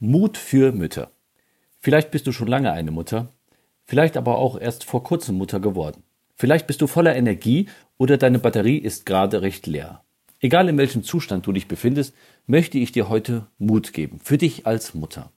Mut für Mütter. Vielleicht bist du schon lange eine Mutter, vielleicht aber auch erst vor kurzem Mutter geworden. Vielleicht bist du voller Energie oder deine Batterie ist gerade recht leer. Egal in welchem Zustand du dich befindest, möchte ich dir heute Mut geben, für dich als Mutter.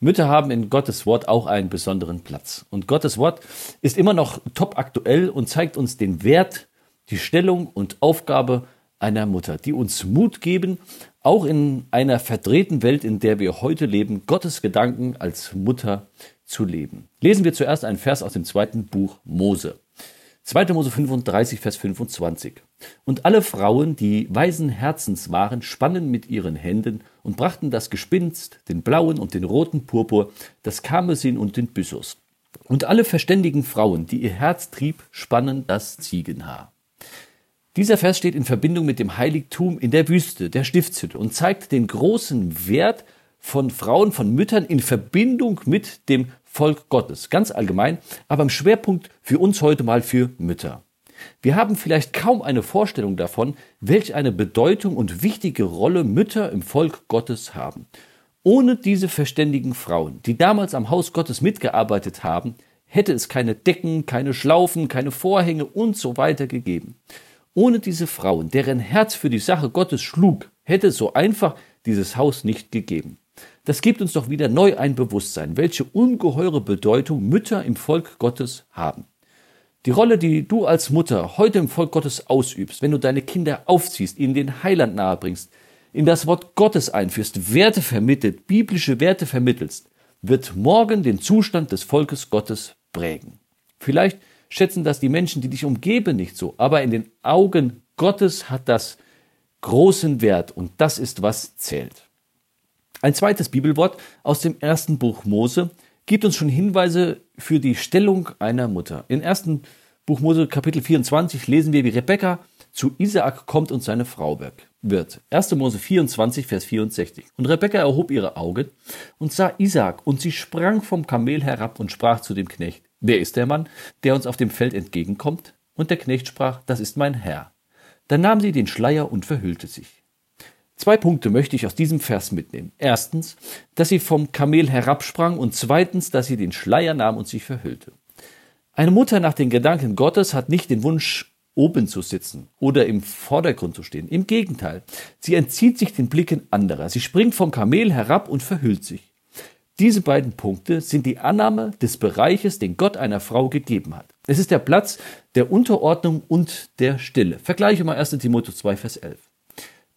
Mütter haben in Gottes Wort auch einen besonderen Platz. Und Gottes Wort ist immer noch top aktuell und zeigt uns den Wert, die Stellung und Aufgabe einer Mutter, die uns Mut geben, auch in einer verdrehten Welt, in der wir heute leben, Gottes Gedanken als Mutter zu leben. Lesen wir zuerst einen Vers aus dem zweiten Buch Mose. 2. Mose 35, Vers 25. Und alle Frauen, die weisen Herzens waren, spannen mit ihren Händen und brachten das Gespinst, den blauen und den roten Purpur, das Karmesin und den Byssus. Und alle verständigen Frauen, die ihr Herz trieb, spannen das Ziegenhaar. Dieser Vers steht in Verbindung mit dem Heiligtum in der Wüste, der Stiftshütte und zeigt den großen Wert von Frauen, von Müttern in Verbindung mit dem Volk Gottes, ganz allgemein, aber im Schwerpunkt für uns heute mal für Mütter. Wir haben vielleicht kaum eine Vorstellung davon, welch eine Bedeutung und wichtige Rolle Mütter im Volk Gottes haben. Ohne diese verständigen Frauen, die damals am Haus Gottes mitgearbeitet haben, hätte es keine Decken, keine Schlaufen, keine Vorhänge und so weiter gegeben. Ohne diese Frauen, deren Herz für die Sache Gottes schlug, hätte so einfach dieses Haus nicht gegeben. Das gibt uns doch wieder neu ein Bewusstsein, welche ungeheure Bedeutung Mütter im Volk Gottes haben. Die Rolle, die du als Mutter heute im Volk Gottes ausübst, wenn du deine Kinder aufziehst, ihnen den Heiland nahebringst, in das Wort Gottes einführst, Werte vermittelt, biblische Werte vermittelst, wird morgen den Zustand des Volkes Gottes prägen. Vielleicht schätzen das die Menschen, die dich umgeben, nicht so. Aber in den Augen Gottes hat das großen Wert und das ist, was zählt. Ein zweites Bibelwort aus dem ersten Buch Mose gibt uns schon Hinweise für die Stellung einer Mutter. Im ersten Buch Mose Kapitel 24 lesen wir, wie Rebekka zu Isaak kommt und seine Frau wird. 1. Mose 24, Vers 64. Und Rebekka erhob ihre Augen und sah Isaak und sie sprang vom Kamel herab und sprach zu dem Knecht, Wer ist der Mann, der uns auf dem Feld entgegenkommt? Und der Knecht sprach, das ist mein Herr. Dann nahm sie den Schleier und verhüllte sich. Zwei Punkte möchte ich aus diesem Vers mitnehmen. Erstens, dass sie vom Kamel herabsprang und zweitens, dass sie den Schleier nahm und sich verhüllte. Eine Mutter nach den Gedanken Gottes hat nicht den Wunsch, oben zu sitzen oder im Vordergrund zu stehen. Im Gegenteil, sie entzieht sich den Blicken anderer. Sie springt vom Kamel herab und verhüllt sich. Diese beiden Punkte sind die Annahme des Bereiches, den Gott einer Frau gegeben hat. Es ist der Platz der Unterordnung und der Stille. Vergleiche mal 1 Timotheus 2, Vers 11.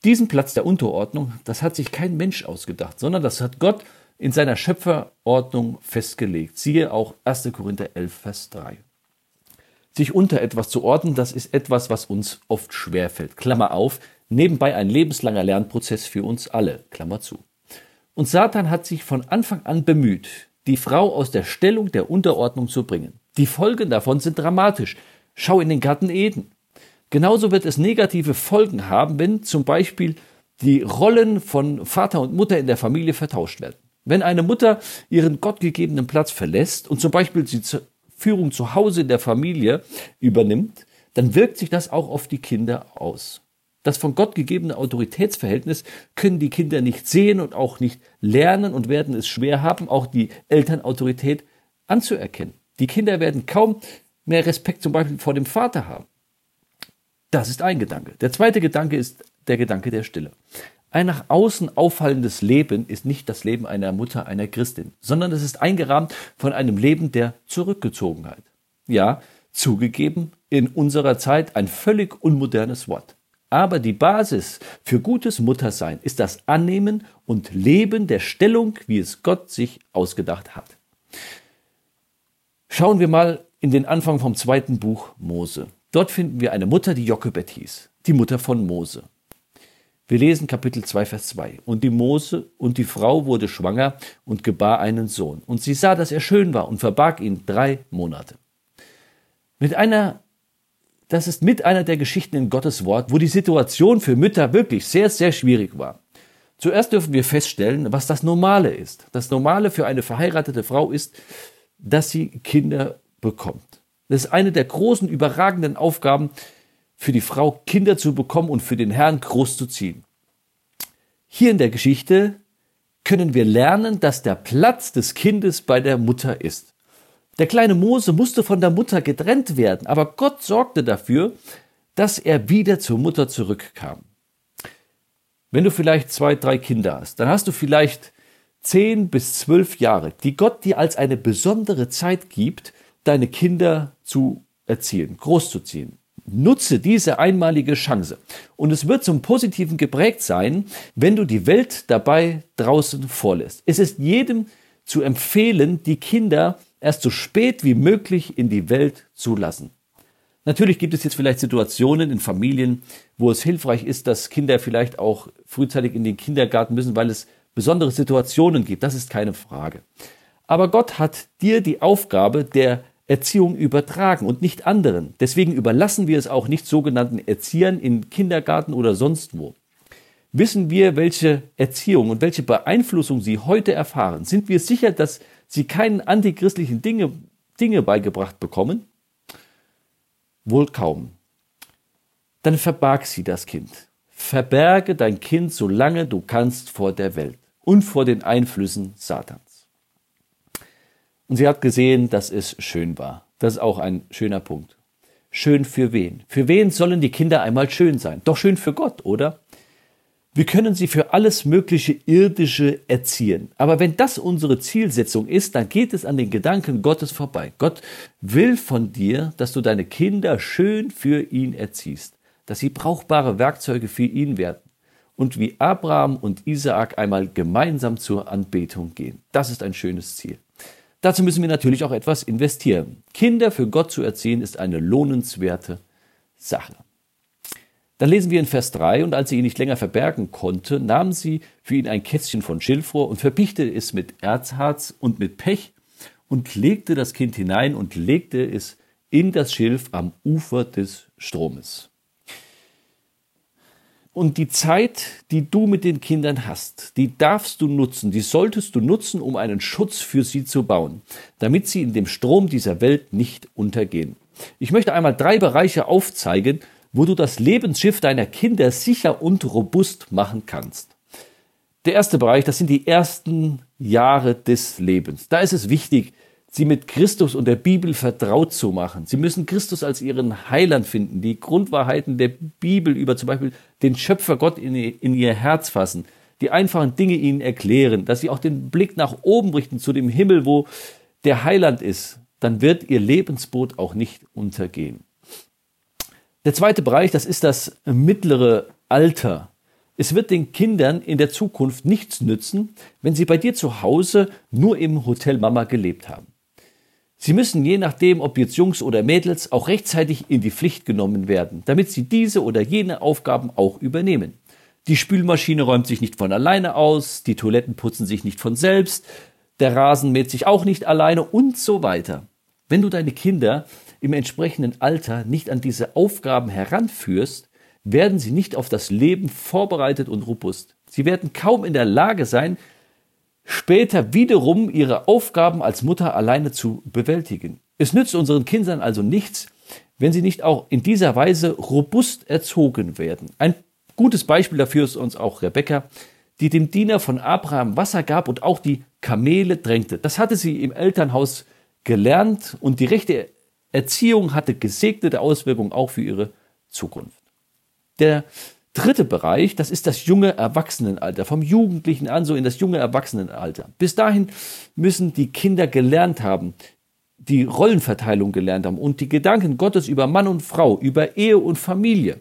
Diesen Platz der Unterordnung, das hat sich kein Mensch ausgedacht, sondern das hat Gott in seiner Schöpferordnung festgelegt. Siehe auch 1. Korinther 11, Vers 3. Sich unter etwas zu ordnen, das ist etwas, was uns oft schwerfällt. Klammer auf, nebenbei ein lebenslanger Lernprozess für uns alle. Klammer zu. Und Satan hat sich von Anfang an bemüht, die Frau aus der Stellung der Unterordnung zu bringen. Die Folgen davon sind dramatisch. Schau in den Garten Eden. Genauso wird es negative Folgen haben, wenn zum Beispiel die Rollen von Vater und Mutter in der Familie vertauscht werden. Wenn eine Mutter ihren gottgegebenen Platz verlässt und zum Beispiel die Führung zu Hause in der Familie übernimmt, dann wirkt sich das auch auf die Kinder aus. Das von Gott gegebene Autoritätsverhältnis können die Kinder nicht sehen und auch nicht lernen und werden es schwer haben, auch die Elternautorität anzuerkennen. Die Kinder werden kaum mehr Respekt zum Beispiel vor dem Vater haben. Das ist ein Gedanke. Der zweite Gedanke ist der Gedanke der Stille. Ein nach außen auffallendes Leben ist nicht das Leben einer Mutter, einer Christin, sondern es ist eingerahmt von einem Leben der Zurückgezogenheit. Ja, zugegeben, in unserer Zeit ein völlig unmodernes Wort. Aber die Basis für gutes Muttersein ist das Annehmen und Leben der Stellung, wie es Gott sich ausgedacht hat. Schauen wir mal in den Anfang vom zweiten Buch Mose. Dort finden wir eine Mutter, die Jochebed hieß, die Mutter von Mose. Wir lesen Kapitel 2, Vers 2. Und die Mose und die Frau wurde schwanger und gebar einen Sohn. Und sie sah, dass er schön war und verbarg ihn drei Monate. Mit einer das ist mit einer der Geschichten in Gottes Wort, wo die Situation für Mütter wirklich sehr, sehr schwierig war. Zuerst dürfen wir feststellen, was das Normale ist. Das Normale für eine verheiratete Frau ist, dass sie Kinder bekommt. Das ist eine der großen, überragenden Aufgaben für die Frau, Kinder zu bekommen und für den Herrn groß zu ziehen. Hier in der Geschichte können wir lernen, dass der Platz des Kindes bei der Mutter ist. Der kleine Mose musste von der Mutter getrennt werden, aber Gott sorgte dafür, dass er wieder zur Mutter zurückkam. Wenn du vielleicht zwei, drei Kinder hast, dann hast du vielleicht zehn bis zwölf Jahre, die Gott dir als eine besondere Zeit gibt, deine Kinder zu erziehen, großzuziehen. Nutze diese einmalige Chance. Und es wird zum Positiven geprägt sein, wenn du die Welt dabei draußen vorlässt. Es ist jedem zu empfehlen, die Kinder erst so spät wie möglich in die Welt zu lassen. Natürlich gibt es jetzt vielleicht Situationen in Familien, wo es hilfreich ist, dass Kinder vielleicht auch frühzeitig in den Kindergarten müssen, weil es besondere Situationen gibt. Das ist keine Frage. Aber Gott hat dir die Aufgabe der Erziehung übertragen und nicht anderen. Deswegen überlassen wir es auch nicht sogenannten Erziehern in Kindergarten oder sonst wo. Wissen wir, welche Erziehung und welche Beeinflussung sie heute erfahren? Sind wir sicher, dass sie keinen antichristlichen Dinge, Dinge beigebracht bekommen? Wohl kaum. Dann verbarg sie das Kind. Verberge dein Kind, solange du kannst, vor der Welt und vor den Einflüssen Satans. Und sie hat gesehen, dass es schön war. Das ist auch ein schöner Punkt. Schön für wen? Für wen sollen die Kinder einmal schön sein? Doch schön für Gott, oder? Wir können sie für alles mögliche Irdische erziehen. Aber wenn das unsere Zielsetzung ist, dann geht es an den Gedanken Gottes vorbei. Gott will von dir, dass du deine Kinder schön für ihn erziehst, dass sie brauchbare Werkzeuge für ihn werden und wie Abraham und Isaak einmal gemeinsam zur Anbetung gehen. Das ist ein schönes Ziel. Dazu müssen wir natürlich auch etwas investieren. Kinder für Gott zu erziehen ist eine lohnenswerte Sache. Dann lesen wir in Vers 3, und als sie ihn nicht länger verbergen konnte, nahm sie für ihn ein Kästchen von Schilfrohr und verpichte es mit Erzharz und mit Pech und legte das Kind hinein und legte es in das Schilf am Ufer des Stromes. Und die Zeit, die du mit den Kindern hast, die darfst du nutzen, die solltest du nutzen, um einen Schutz für sie zu bauen, damit sie in dem Strom dieser Welt nicht untergehen. Ich möchte einmal drei Bereiche aufzeigen, wo du das Lebensschiff deiner Kinder sicher und robust machen kannst. Der erste Bereich, das sind die ersten Jahre des Lebens. Da ist es wichtig, sie mit Christus und der Bibel vertraut zu machen. Sie müssen Christus als ihren Heiland finden, die Grundwahrheiten der Bibel über zum Beispiel den Schöpfer Gott in, ihr Herz fassen, die einfachen Dinge ihnen erklären, dass sie auch den Blick nach oben richten zu dem Himmel, wo der Heiland ist, dann wird ihr Lebensboot auch nicht untergehen. Der zweite Bereich, das ist das mittlere Alter. Es wird den Kindern in der Zukunft nichts nützen, wenn sie bei dir zu Hause nur im Hotel Mama gelebt haben. Sie müssen je nachdem, ob jetzt Jungs oder Mädels, auch rechtzeitig in die Pflicht genommen werden, damit sie diese oder jene Aufgaben auch übernehmen. Die Spülmaschine räumt sich nicht von alleine aus, die Toiletten putzen sich nicht von selbst, der Rasen mäht sich auch nicht alleine und so weiter. Wenn du deine Kinder im entsprechenden Alter nicht an diese Aufgaben heranführst, werden sie nicht auf das Leben vorbereitet und robust. Sie werden kaum in der Lage sein, später wiederum ihre Aufgaben als Mutter alleine zu bewältigen. Es nützt unseren Kindern also nichts, wenn sie nicht auch in dieser Weise robust erzogen werden. Ein gutes Beispiel dafür ist uns auch Rebekka, die dem Diener von Abraham Wasser gab und auch die Kamele drängte. Das hatte sie im Elternhaus gelernt und die rechte Erziehung hatte gesegnete Auswirkungen auch für ihre Zukunft. Der dritte Bereich, das ist das junge Erwachsenenalter, vom Jugendlichen an so in das junge Erwachsenenalter. Bis dahin müssen die Kinder gelernt haben, die Rollenverteilung gelernt haben und die Gedanken Gottes über Mann und Frau, über Ehe und Familie.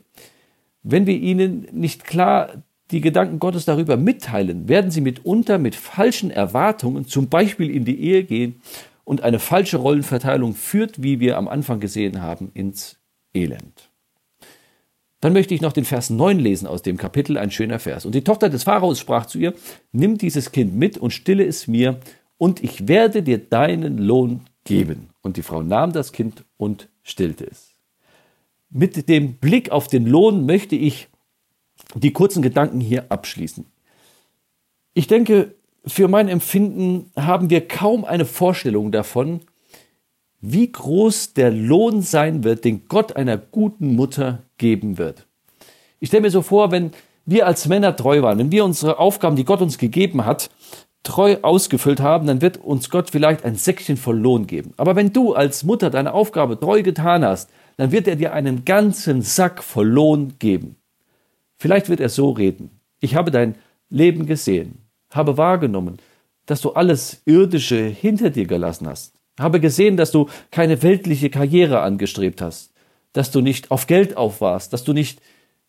Wenn wir ihnen nicht klar die Gedanken Gottes darüber mitteilen, werden sie mitunter mit falschen Erwartungen zum Beispiel in die Ehe gehen und eine falsche Rollenverteilung führt, wie wir am Anfang gesehen haben, ins Elend. Dann möchte ich noch den Vers 9 lesen aus dem Kapitel, ein schöner Vers. Und die Tochter des Pharaos sprach zu ihr, nimm dieses Kind mit und stille es mir, und ich werde dir deinen Lohn geben. Und die Frau nahm das Kind und stillte es. Mit dem Blick auf den Lohn möchte ich die kurzen Gedanken hier abschließen. Ich denke, für mein Empfinden haben wir kaum eine Vorstellung davon, wie groß der Lohn sein wird, den Gott einer guten Mutter geben wird. Ich stelle mir so vor, wenn, wir als Männer treu waren, wenn wir unsere Aufgaben, die Gott uns gegeben hat, treu ausgefüllt haben, dann wird uns Gott vielleicht ein Säckchen voll Lohn geben. Aber wenn du als Mutter deine Aufgabe treu getan hast, dann wird er dir einen ganzen Sack voll Lohn geben. Vielleicht wird er so reden. Ich habe dein Leben gesehen, habe wahrgenommen, dass du alles Irdische hinter dir gelassen hast. Habe gesehen, dass du keine weltliche Karriere angestrebt hast, dass du nicht auf Geld auf warst, dass du nicht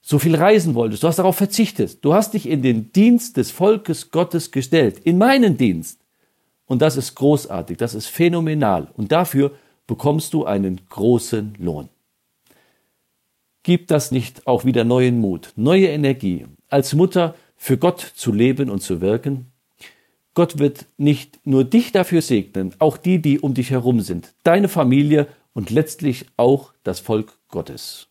so viel reisen wolltest. Du hast darauf verzichtet. Du hast dich in den Dienst des Volkes Gottes gestellt, in meinen Dienst. Und das ist großartig, das ist phänomenal. Und dafür bekommst du einen großen Lohn. Gib das nicht auch wieder neuen Mut, neue Energie, als Mutter für Gott zu leben und zu wirken? Gott wird nicht nur dich dafür segnen, auch die, die um dich herum sind, deine Familie und letztlich auch das Volk Gottes.